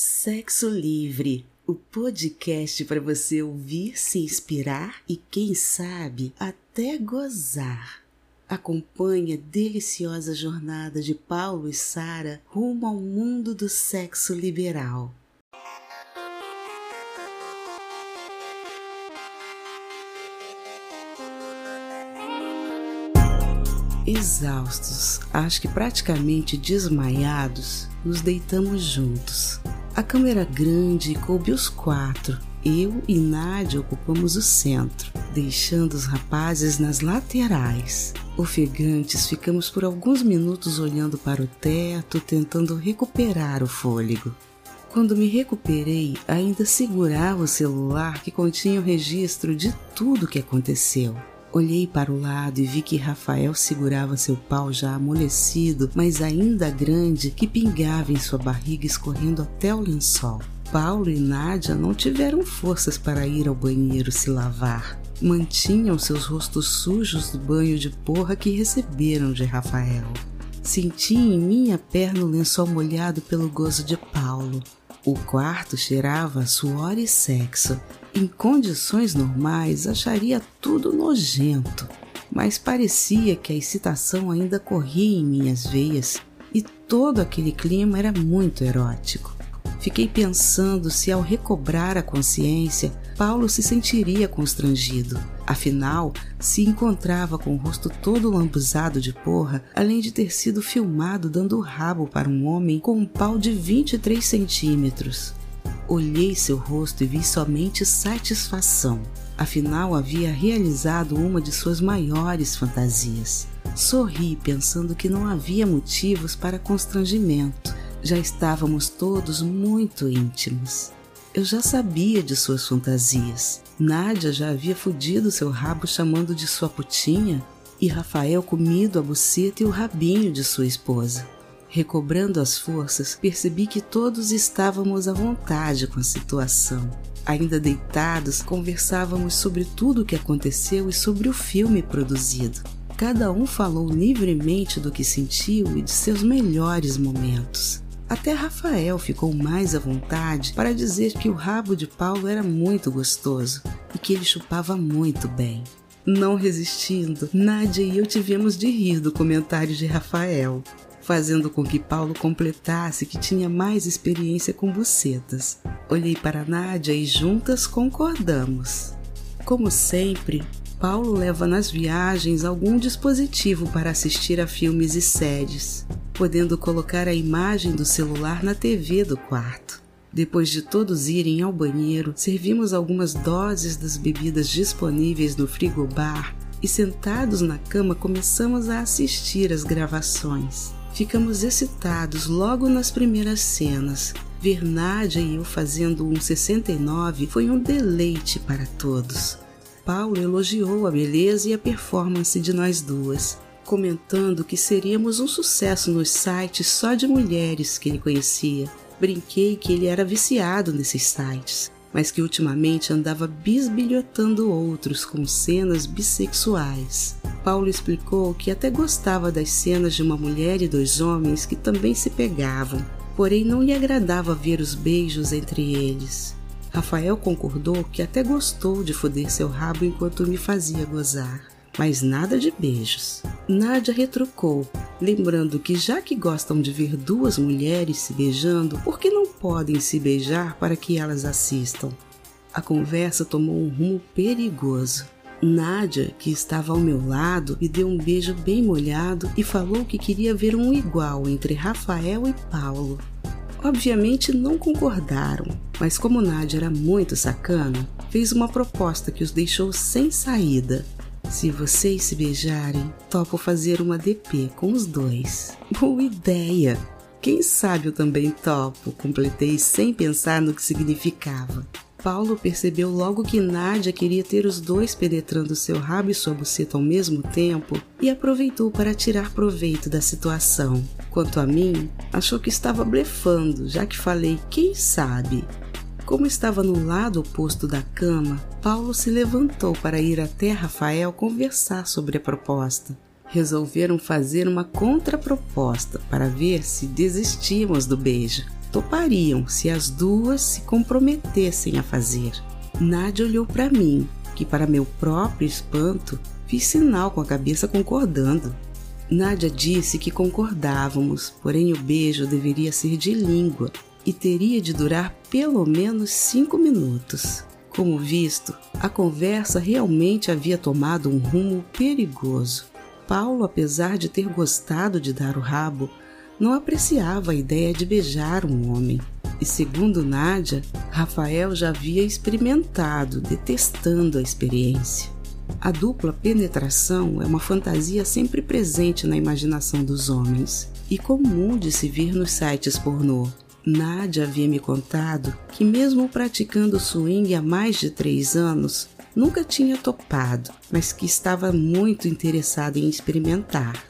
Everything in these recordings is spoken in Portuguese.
Sexo Livre, o podcast para você ouvir, se inspirar e, quem sabe, até gozar. Acompanhe a deliciosa jornada de Paulo e Sara rumo ao mundo do sexo liberal. Exaustos, acho que praticamente desmaiados, nos deitamos juntos. A cama era grande coube os quatro. Eu e Nádia ocupamos o centro, deixando os rapazes nas laterais. Ofegantes, ficamos por alguns minutos olhando para o teto, tentando recuperar o fôlego. Quando me recuperei, ainda segurava o celular que continha o registro de tudo o que aconteceu. Olhei para o lado e vi que Rafael segurava seu pau já amolecido, mas ainda grande, que pingava em sua barriga escorrendo até o lençol. Paulo e Nádia não tiveram forças para ir ao banheiro se lavar. Mantinham seus rostos sujos do banho de porra que receberam de Rafael. Senti em minha perna o lençol molhado pelo gozo de Paulo. O quarto cheirava a suor e sexo, em condições normais, acharia tudo nojento, mas parecia que a excitação ainda corria em minhas veias e todo aquele clima era muito erótico. Fiquei pensando se, ao recobrar a consciência, Paulo se sentiria constrangido. Afinal, se encontrava com o rosto todo lambuzado de porra, além de ter sido filmado dando o rabo para um homem com um pau de 23 centímetros. Olhei seu rosto e vi somente satisfação. Afinal, havia realizado uma de suas maiores fantasias. Sorri, pensando que não havia motivos para constrangimento. Já estávamos todos muito íntimos. Eu já sabia de suas fantasias. Nádia já havia fudido seu rabo chamando de sua putinha e Rafael comido a buceta e o rabinho de sua esposa. Recobrando as forças, percebi que todos estávamos à vontade com a situação. Ainda deitados, conversávamos sobre tudo o que aconteceu e sobre o filme produzido. Cada um falou livremente do que sentiu e de seus melhores momentos. Até Rafael ficou mais à vontade para dizer que o rabo de Paulo era muito gostoso e que ele chupava muito bem. Não resistindo, Nádia e eu tivemos de rir do comentário de Rafael fazendo com que Paulo completasse que tinha mais experiência com bucetas. Olhei para Nádia e juntas concordamos. Como sempre, Paulo leva nas viagens algum dispositivo para assistir a filmes e séries, podendo colocar a imagem do celular na TV do quarto. Depois de todos irem ao banheiro, servimos algumas doses das bebidas disponíveis no frigobar e, sentados na cama, começamos a assistir às gravações. Ficamos excitados logo nas primeiras cenas. Ver Nádia e eu fazendo um 69 foi um deleite para todos. Paulo elogiou a beleza e a performance de nós duas, comentando que seríamos um sucesso nos sites só de mulheres que ele conhecia. Brinquei que ele era viciado nesses sites, mas que ultimamente andava bisbilhotando outros com cenas bissexuais. Paulo explicou que até gostava das cenas de uma mulher e dois homens que também se pegavam, porém não lhe agradava ver os beijos entre eles. Rafael concordou que até gostou de foder seu rabo enquanto me fazia gozar, mas nada de beijos. Nádia retrucou, lembrando que já que gostam de ver duas mulheres se beijando, por que não podem se beijar para que elas assistam? A conversa tomou um rumo perigoso. Nádia, que estava ao meu lado, me deu um beijo bem molhado e falou que queria ver um igual entre Rafael e Paulo. Obviamente não concordaram, mas como Nádia era muito sacana, fez uma proposta que os deixou sem saída. Se vocês se beijarem, topo fazer uma DP com os dois. Boa ideia! Quem sabe eu também topo, completei sem pensar no que significava. Paulo percebeu logo que Nádia queria ter os dois penetrando seu rabo e sua buceta ao mesmo tempo e aproveitou para tirar proveito da situação. Quanto a mim, achou que estava blefando, já que falei quem sabe. Como estava no lado oposto da cama, Paulo se levantou para ir até Rafael conversar sobre a proposta. Resolveram fazer uma contraproposta para ver se desistíamos do beijo. topariam se as duas se comprometessem a fazer. Nádia olhou para mim, que, para meu próprio espanto, fiz sinal com a cabeça concordando. Nádia disse que concordávamos, porém o beijo deveria ser de língua e teria de durar pelo menos cinco minutos. Como visto, a conversa realmente havia tomado um rumo perigoso. Paulo, apesar de ter gostado de dar o rabo, não apreciava a ideia de beijar um homem. E segundo Nádia, Rafael já havia experimentado, detestando a experiência. A dupla penetração é uma fantasia sempre presente na imaginação dos homens e comum de se ver nos sites pornô. Nádia havia me contado que, mesmo praticando swing há mais de três anos, nunca tinha topado, mas que estava muito interessada em experimentar.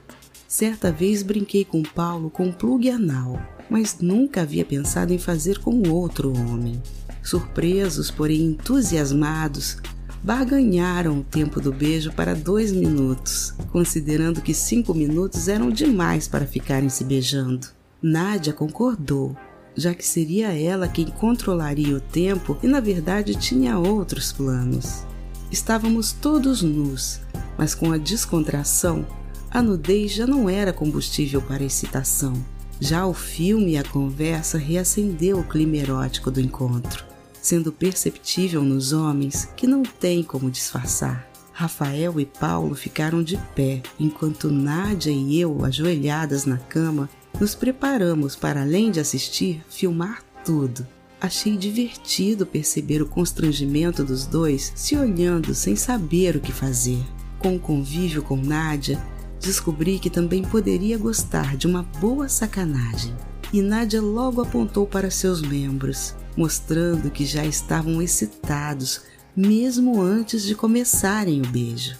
Certa vez brinquei com Paulo com plug anal, mas nunca havia pensado em fazer com outro homem. Surpresos, porém entusiasmados, barganharam o tempo do beijo para dois minutos, considerando que cinco minutos eram demais para ficarem se beijando. Nádia concordou já que seria ela quem controlaria o tempo e na verdade tinha outros planos. Estávamos todos nus, mas com a descontração, a nudez já não era combustível para a excitação. Já o filme e a conversa reacendeu o clima erótico do encontro, sendo perceptível nos homens que não tem como disfarçar. Rafael e Paulo ficaram de pé, enquanto Nádia e eu, ajoelhadas na cama, nos preparamos para, além de assistir, filmar tudo. Achei divertido perceber o constrangimento dos dois se olhando sem saber o que fazer. Com o convívio com Nádia, descobri que também poderia gostar de uma boa sacanagem. E Nádia logo apontou para seus membros, mostrando que já estavam excitados mesmo antes de começarem o beijo.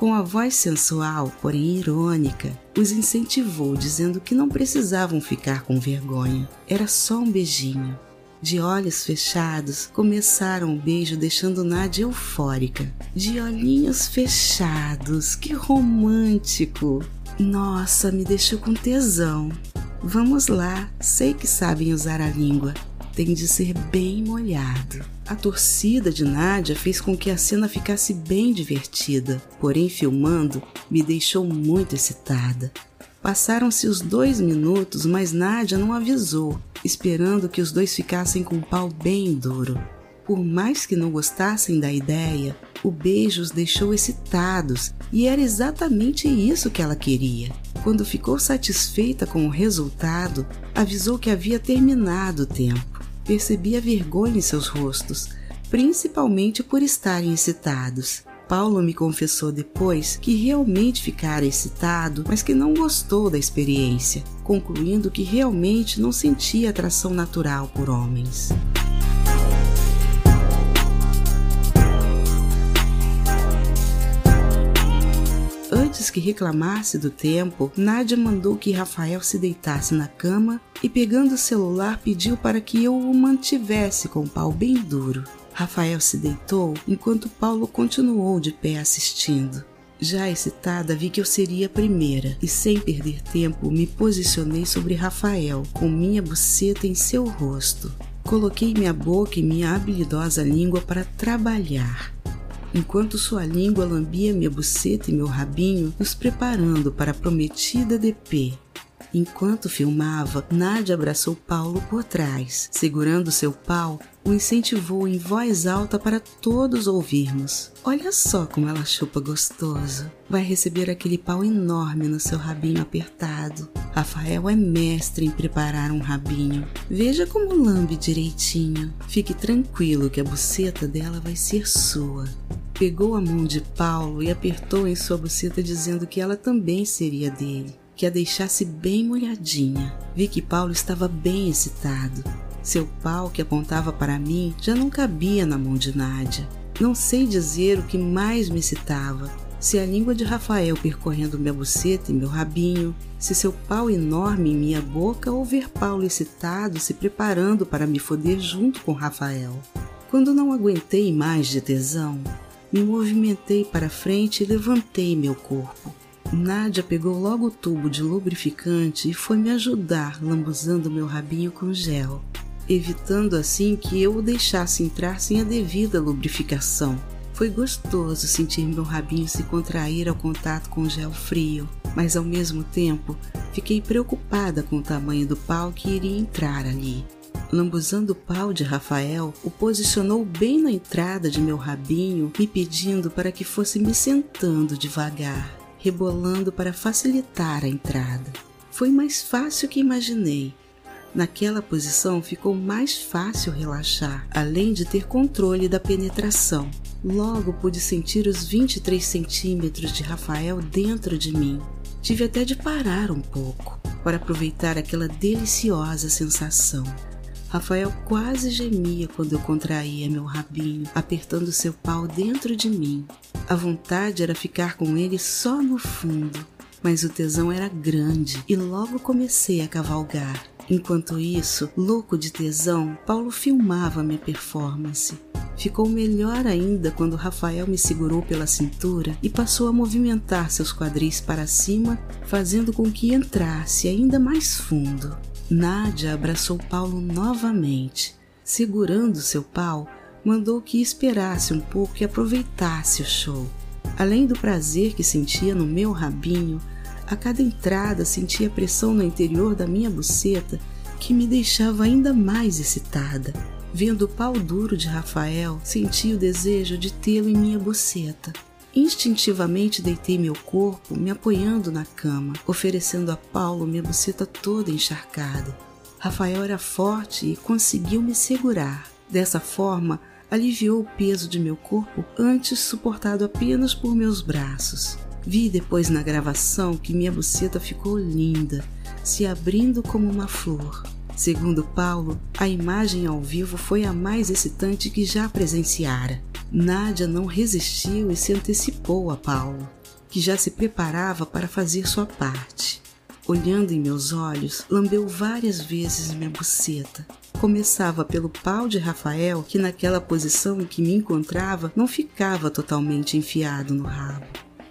Com a voz sensual, porém irônica, os incentivou, dizendo que não precisavam ficar com vergonha. Era só um beijinho. De olhos fechados, começaram o beijo deixando Nádia eufórica. De olhinhos fechados, que romântico! Nossa, me deixou com tesão. Vamos lá, sei que sabem usar a língua. Tem de ser bem molhado. A torcida de Nádia fez com que a cena ficasse bem divertida, porém, filmando, me deixou muito excitada. Passaram-se os dois minutos, mas Nádia não avisou, esperando que os dois ficassem com o pau bem duro. Por mais que não gostassem da ideia, o beijo os deixou excitados e era exatamente isso que ela queria. Quando ficou satisfeita com o resultado, avisou que havia terminado o tempo percebi a vergonha em seus rostos, principalmente por estarem excitados. Paulo me confessou depois que realmente ficara excitado, mas que não gostou da experiência, concluindo que realmente não sentia atração natural por homens. Que reclamasse do tempo, Nádia mandou que Rafael se deitasse na cama e, pegando o celular, pediu para que eu o mantivesse com o pau bem duro. Rafael se deitou enquanto Paulo continuou de pé assistindo. Já excitada, vi que eu seria a primeira e, sem perder tempo, me posicionei sobre Rafael, com minha buceta em seu rosto. Coloquei minha boca e minha habilidosa língua para trabalhar enquanto sua língua lambia minha buceta e meu rabinho, nos preparando para a prometida DP. Enquanto filmava, Nádia abraçou Paulo por trás. Segurando seu pau, o incentivou em voz alta para todos ouvirmos. Olha só como ela chupa gostoso. Vai receber aquele pau enorme no seu rabinho apertado. Rafael é mestre em preparar um rabinho. Veja como lambe direitinho. Fique tranquilo que a buceta dela vai ser sua. Pegou a mão de Paulo e apertou em sua buceta, dizendo que ela também seria dele, que a deixasse bem molhadinha. Vi que Paulo estava bem excitado. Seu pau, que apontava para mim, já não cabia na mão de Nádia. Não sei dizer o que mais me excitava, se a língua de Rafael percorrendo minha buceta e meu rabinho, se seu pau enorme em minha boca ou ver Paulo excitado se preparando para me foder junto com Rafael. Quando não aguentei mais de tesão, me movimentei para frente e levantei meu corpo. Nádia pegou logo o tubo de lubrificante e foi me ajudar lambuzando meu rabinho com gel, evitando assim que eu o deixasse entrar sem a devida lubrificação. Foi gostoso sentir meu rabinho se contrair ao contato com gel frio, mas ao mesmo tempo fiquei preocupada com o tamanho do pau que iria entrar ali. Lambuzando o pau de Rafael, o posicionou bem na entrada de meu rabinho, me pedindo para que fosse me sentando devagar, rebolando para facilitar a entrada. Foi mais fácil que imaginei. Naquela posição ficou mais fácil relaxar, além de ter controle da penetração. Logo pude sentir os 23 centímetros de Rafael dentro de mim. Tive até de parar um pouco para aproveitar aquela deliciosa sensação. Rafael quase gemia quando eu contraía meu rabinho, apertando seu pau dentro de mim. A vontade era ficar com ele só no fundo, mas o tesão era grande e logo comecei a cavalgar. Enquanto isso, louco de tesão, Paulo filmava minha performance. Ficou melhor ainda quando Rafael me segurou pela cintura e passou a movimentar seus quadris para cima, fazendo com que entrasse ainda mais fundo. Nádia abraçou Paulo novamente. Segurando seu pau, mandou que esperasse um pouco e aproveitasse o show. Além do prazer que sentia no meu rabinho, a cada entrada sentia pressão no interior da minha buceta que me deixava ainda mais excitada. Vendo o pau duro de Rafael, senti o desejo de tê-lo em minha buceta. Instintivamente deitei meu corpo, me apoiando na cama, oferecendo a Paulo minha buceta toda encharcada. Rafael era forte e conseguiu me segurar. Dessa forma, aliviou o peso de meu corpo antes suportado apenas por meus braços. Vi depois na gravação que minha buceta ficou linda, se abrindo como uma flor. Segundo Paulo, a imagem ao vivo foi a mais excitante que já presenciara. Nádia não resistiu e se antecipou a Paulo, que já se preparava para fazer sua parte. Olhando em meus olhos, lambeu várias vezes minha buceta. Começava pelo pau de Rafael, que naquela posição em que me encontrava não ficava totalmente enfiado no rabo.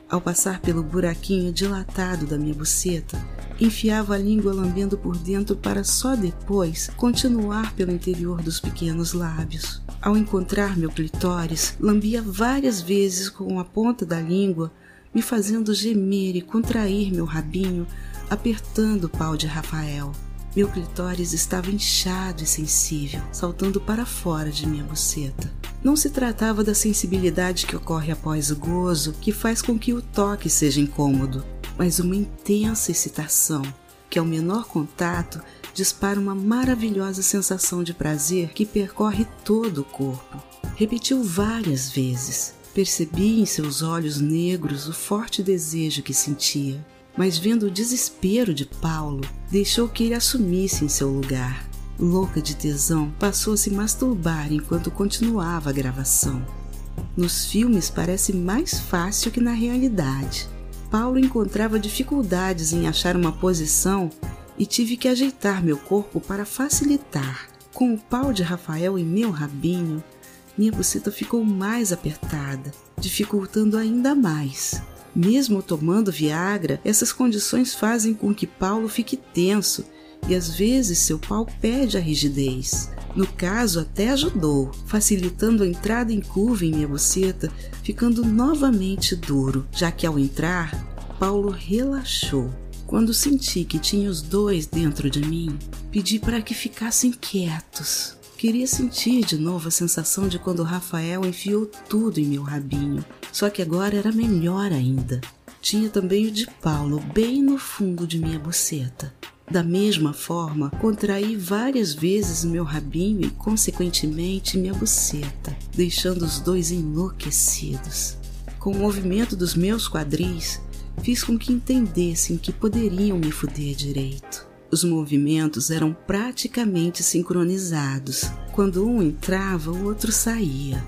Ao passar pelo buraquinho dilatado da minha buceta, enfiava a língua lambendo por dentro para só depois continuar pelo interior dos pequenos lábios. Ao encontrar meu clitóris, lambia várias vezes com a ponta da língua, me fazendo gemer e contrair meu rabinho, apertando o pau de Rafael. Meu clitóris estava inchado e sensível, saltando para fora de minha buceta. Não se tratava da sensibilidade que ocorre após o gozo, que faz com que o toque seja incômodo, mas uma intensa excitação, que ao menor contato dispara uma maravilhosa sensação de prazer que percorre todo o corpo. Repetiu várias vezes. Percebi em seus olhos negros o forte desejo que sentia mas vendo o desespero de Paulo, deixou que ele assumisse em seu lugar. Louca de tesão, passou a se masturbar enquanto continuava a gravação. Nos filmes parece mais fácil que na realidade. Paulo encontrava dificuldades em achar uma posição e tive que ajeitar meu corpo para facilitar. Com o pau de Rafael em meu rabinho, minha buceta ficou mais apertada, dificultando ainda mais. Mesmo tomando Viagra, essas condições fazem com que Paulo fique tenso e às vezes seu pau perde a rigidez. No caso, até ajudou, facilitando a entrada em curva em minha buceta, ficando novamente duro, já que ao entrar, Paulo relaxou. Quando senti que tinha os dois dentro de mim, pedi para que ficassem quietos. Queria sentir de novo a sensação de quando Rafael enfiou tudo em meu rabinho, só que agora era melhor ainda. Tinha também o de Paulo bem no fundo de minha buceta. Da mesma forma, contraí várias vezes meu rabinho e, consequentemente, minha buceta, deixando os dois enlouquecidos. Com o movimento dos meus quadris, fiz com que entendessem que poderiam me fuder direito. Os movimentos eram praticamente sincronizados. Quando um entrava, o outro saía.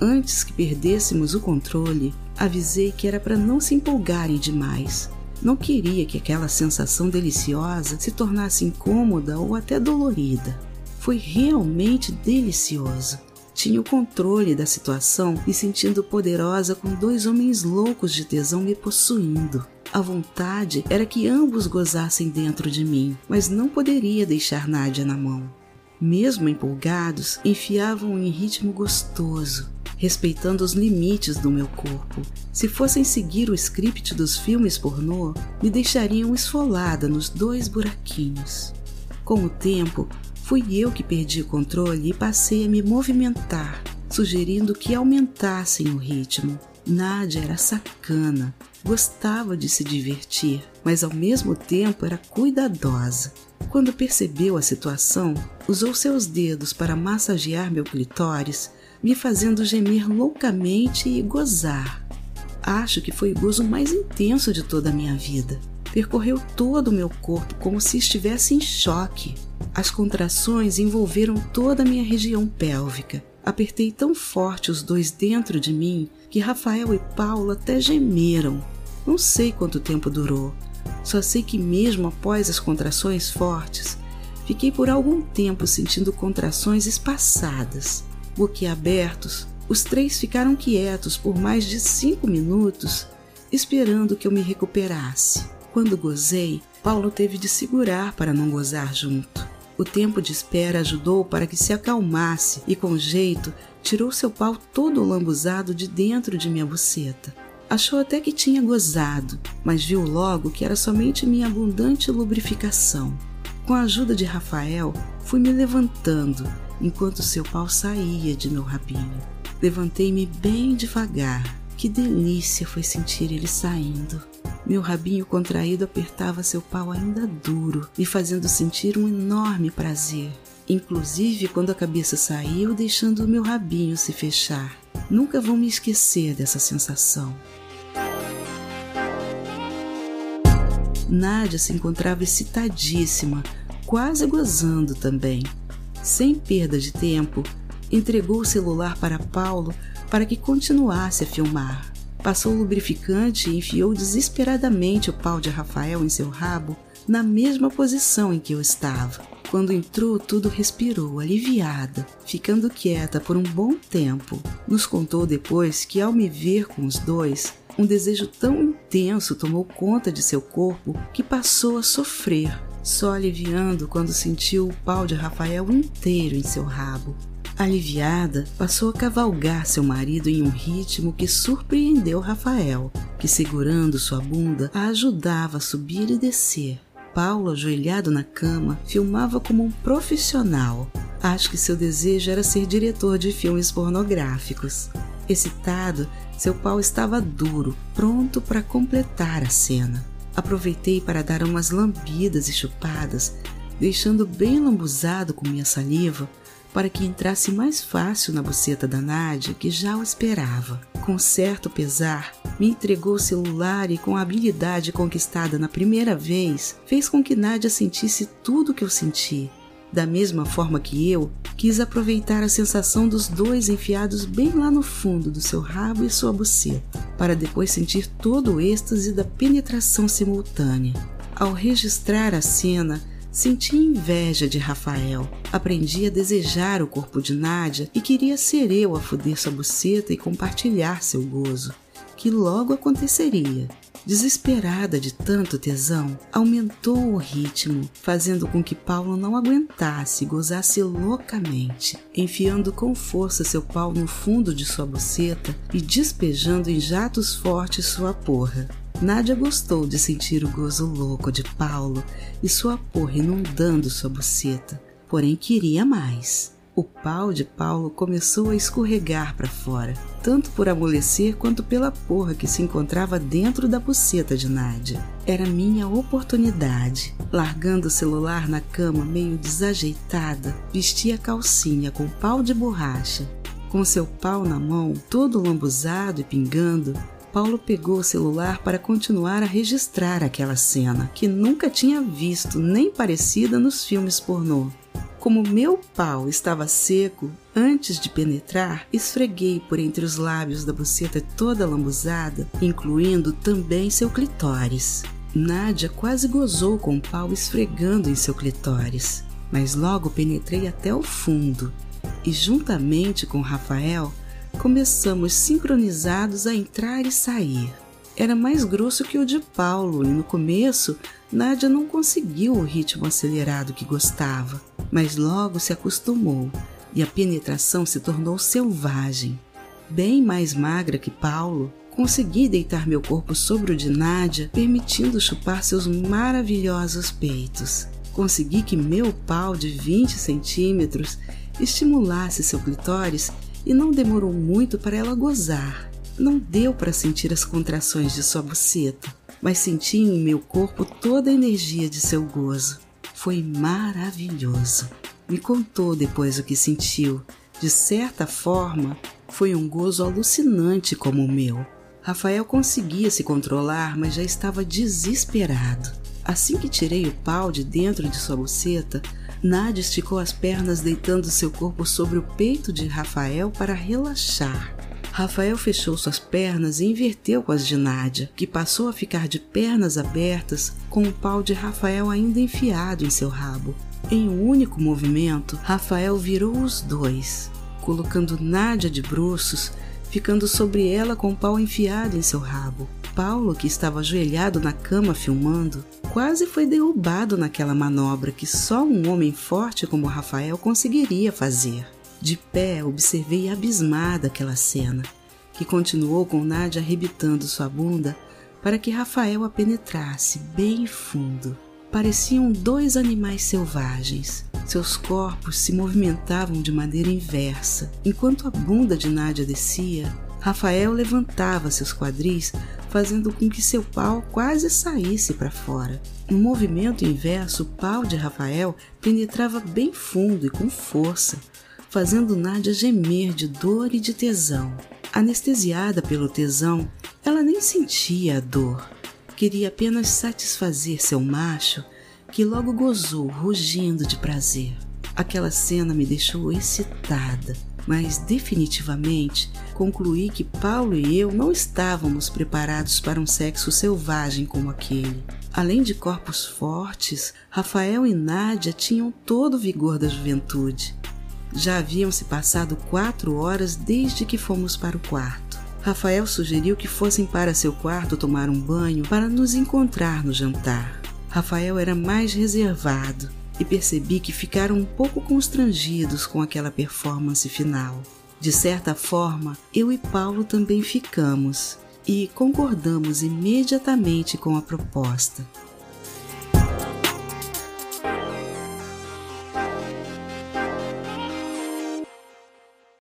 Antes que perdêssemos o controle, avisei que era para não se empolgarem demais. Não queria que aquela sensação deliciosa se tornasse incômoda ou até dolorida. Foi realmente delicioso. Tinha o controle da situação, me sentindo poderosa com dois homens loucos de tesão me possuindo. A vontade era que ambos gozassem dentro de mim, mas não poderia deixar Nádia na mão. Mesmo empolgados, enfiavam em ritmo gostoso, respeitando os limites do meu corpo. Se fossem seguir o script dos filmes pornô, me deixariam esfolada nos dois buraquinhos. Com o tempo, fui eu que perdi o controle e passei a me movimentar, sugerindo que aumentassem o ritmo. Nádia era sacana, gostava de se divertir, mas ao mesmo tempo era cuidadosa. Quando percebeu a situação, usou seus dedos para massagear meu clitóris, me fazendo gemer loucamente e gozar. Acho que foi o gozo mais intenso de toda a minha vida. Percorreu todo o meu corpo como se estivesse em choque. As contrações envolveram toda a minha região pélvica. Apertei tão forte os dois dentro de mim que Rafael e Paulo até gemeram. Não sei quanto tempo durou. Só sei que, mesmo após as contrações fortes, fiquei por algum tempo sentindo contrações espaçadas. Boquiabertos, os três ficaram quietos por mais de cinco minutos, esperando que eu me recuperasse. Quando gozei, Paulo teve de segurar para não gozar junto. O tempo de espera ajudou para que se acalmasse e, com jeito, tirou seu pau todo lambuzado de dentro de minha buceta. Achou até que tinha gozado, mas viu logo que era somente minha abundante lubrificação. Com a ajuda de Rafael, fui me levantando enquanto seu pau saía de meu rabinho. Levantei-me bem devagar. Que delícia foi sentir ele saindo. Meu rabinho contraído apertava seu pau ainda duro, me fazendo sentir um enorme prazer, inclusive quando a cabeça saiu, deixando o meu rabinho se fechar. Nunca vou me esquecer dessa sensação. Nádia se encontrava excitadíssima, quase gozando também. Sem perda de tempo, entregou o celular para Paulo para que continuasse a filmar. Passou o lubrificante e enfiou desesperadamente o pau de Rafael em seu rabo na mesma posição em que eu estava. Quando entrou, tudo respirou, aliviada, ficando quieta por um bom tempo. Nos contou depois que, ao me ver com os dois, um desejo tão intenso tomou conta de seu corpo que passou a sofrer, só aliviando quando sentiu o pau de Rafael inteiro em seu rabo. Aliviada, passou a cavalgar seu marido em um ritmo que surpreendeu Rafael, que segurando sua bunda a ajudava a subir e descer. Paulo, ajoelhado na cama, filmava como um profissional. Acho que seu desejo era ser diretor de filmes pornográficos. Excitado, seu pau estava duro, pronto para completar a cena. Aproveitei para dar umas lambidas e chupadas, deixando bem lambuzado com minha saliva para que entrasse mais fácil na buceta da Nádia, que já o esperava. Com certo pesar, me entregou o celular e, com a habilidade conquistada na primeira vez, fez com que Nádia sentisse tudo o que eu senti. Da mesma forma que eu, quis aproveitar a sensação dos dois enfiados bem lá no fundo do seu rabo e sua buceta, para depois sentir todo o êxtase da penetração simultânea. Ao registrar a cena, Senti inveja de Rafael. Aprendi a desejar o corpo de Nádia e queria ser eu a foder sua buceta e compartilhar seu gozo, que logo aconteceria. Desesperada de tanto tesão, aumentou o ritmo, fazendo com que Paulo não aguentasse e gozasse loucamente, enfiando com força seu pau no fundo de sua buceta e despejando em jatos fortes sua porra. Nádia gostou de sentir o gozo louco de Paulo e sua porra inundando sua buceta, porém queria mais. O pau de Paulo começou a escorregar para fora, tanto por amolecer quanto pela porra que se encontrava dentro da buceta de Nádia. Era minha oportunidade. Largando o celular na cama meio desajeitada, vesti a calcinha com pau de borracha. Com seu pau na mão, todo lambuzado e pingando, Paulo pegou o celular para continuar a registrar aquela cena, que nunca tinha visto nem parecida nos filmes pornô. Como meu pau estava seco, antes de penetrar, esfreguei por entre os lábios da buceta toda lambuzada, incluindo também seu clitóris. Nádia quase gozou com o pau esfregando em seu clitóris, mas logo penetrei até o fundo e, juntamente com Rafael, começamos sincronizados a entrar e sair. era mais grosso que o de Paulo e no começo Nádia não conseguiu o ritmo acelerado que gostava, mas logo se acostumou e a penetração se tornou selvagem. Bem mais magra que Paulo, consegui deitar meu corpo sobre o de Nádia, permitindo chupar seus maravilhosos peitos. Consegui que meu pau de 20 centímetros estimulasse seu clitóris e não demorou muito para ela gozar. Não deu para sentir as contrações de sua buceta, mas senti em meu corpo toda a energia de seu gozo. Foi maravilhoso. Me contou depois o que sentiu. De certa forma, foi um gozo alucinante como o meu. Rafael conseguia se controlar, mas já estava desesperado. Assim que tirei o pau de dentro de sua buceta, Nádia esticou as pernas, deitando seu corpo sobre o peito de Rafael para relaxar. Rafael fechou suas pernas e inverteu com as de Nádia, que passou a ficar de pernas abertas, com o pau de Rafael ainda enfiado em seu rabo. Em um único movimento, Rafael virou os dois, colocando Nádia de bruços, ficando sobre ela com o pau enfiado em seu rabo. Paulo, que estava ajoelhado na cama filmando, quase foi derrubado naquela manobra que só um homem forte como Rafael conseguiria fazer. De pé, observei abismada aquela cena, que continuou com Nádia arrebitando sua bunda para que Rafael a penetrasse bem fundo. Pareciam dois animais selvagens. Seus corpos se movimentavam de maneira inversa. Enquanto a bunda de Nádia descia, Rafael levantava seus quadris fazendo com que seu pau quase saísse para fora. No movimento inverso, o pau de Rafael penetrava bem fundo e com força, fazendo Nádia gemer de dor e de tesão. Anestesiada pelo tesão, ela nem sentia a dor. Queria apenas satisfazer seu macho, que logo gozou, rugindo de prazer. Aquela cena me deixou excitada mas definitivamente concluí que Paulo e eu não estávamos preparados para um sexo selvagem como aquele. Além de corpos fortes, Rafael e Nádia tinham todo o vigor da juventude. Já haviam se passado quatro horas desde que fomos para o quarto. Rafael sugeriu que fossem para seu quarto tomar um banho para nos encontrar no jantar. Rafael era mais reservado e percebi que ficaram um pouco constrangidos com aquela performance final. De certa forma, eu e Paulo também ficamos e concordamos imediatamente com a proposta.